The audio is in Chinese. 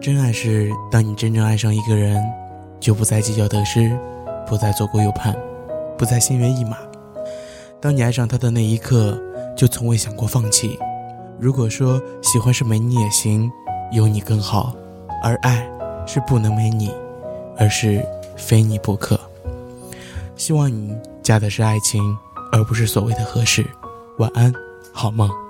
真爱是当你真正爱上一个人就不再计较得失不再左顾右盼不再心猿意马。当你爱上他的那一刻就从未想过放弃。如果说喜欢是没你也行有你更好而爱是不能没你而是非你不可。希望你嫁的是爱情而不是所谓的合适。晚安好梦。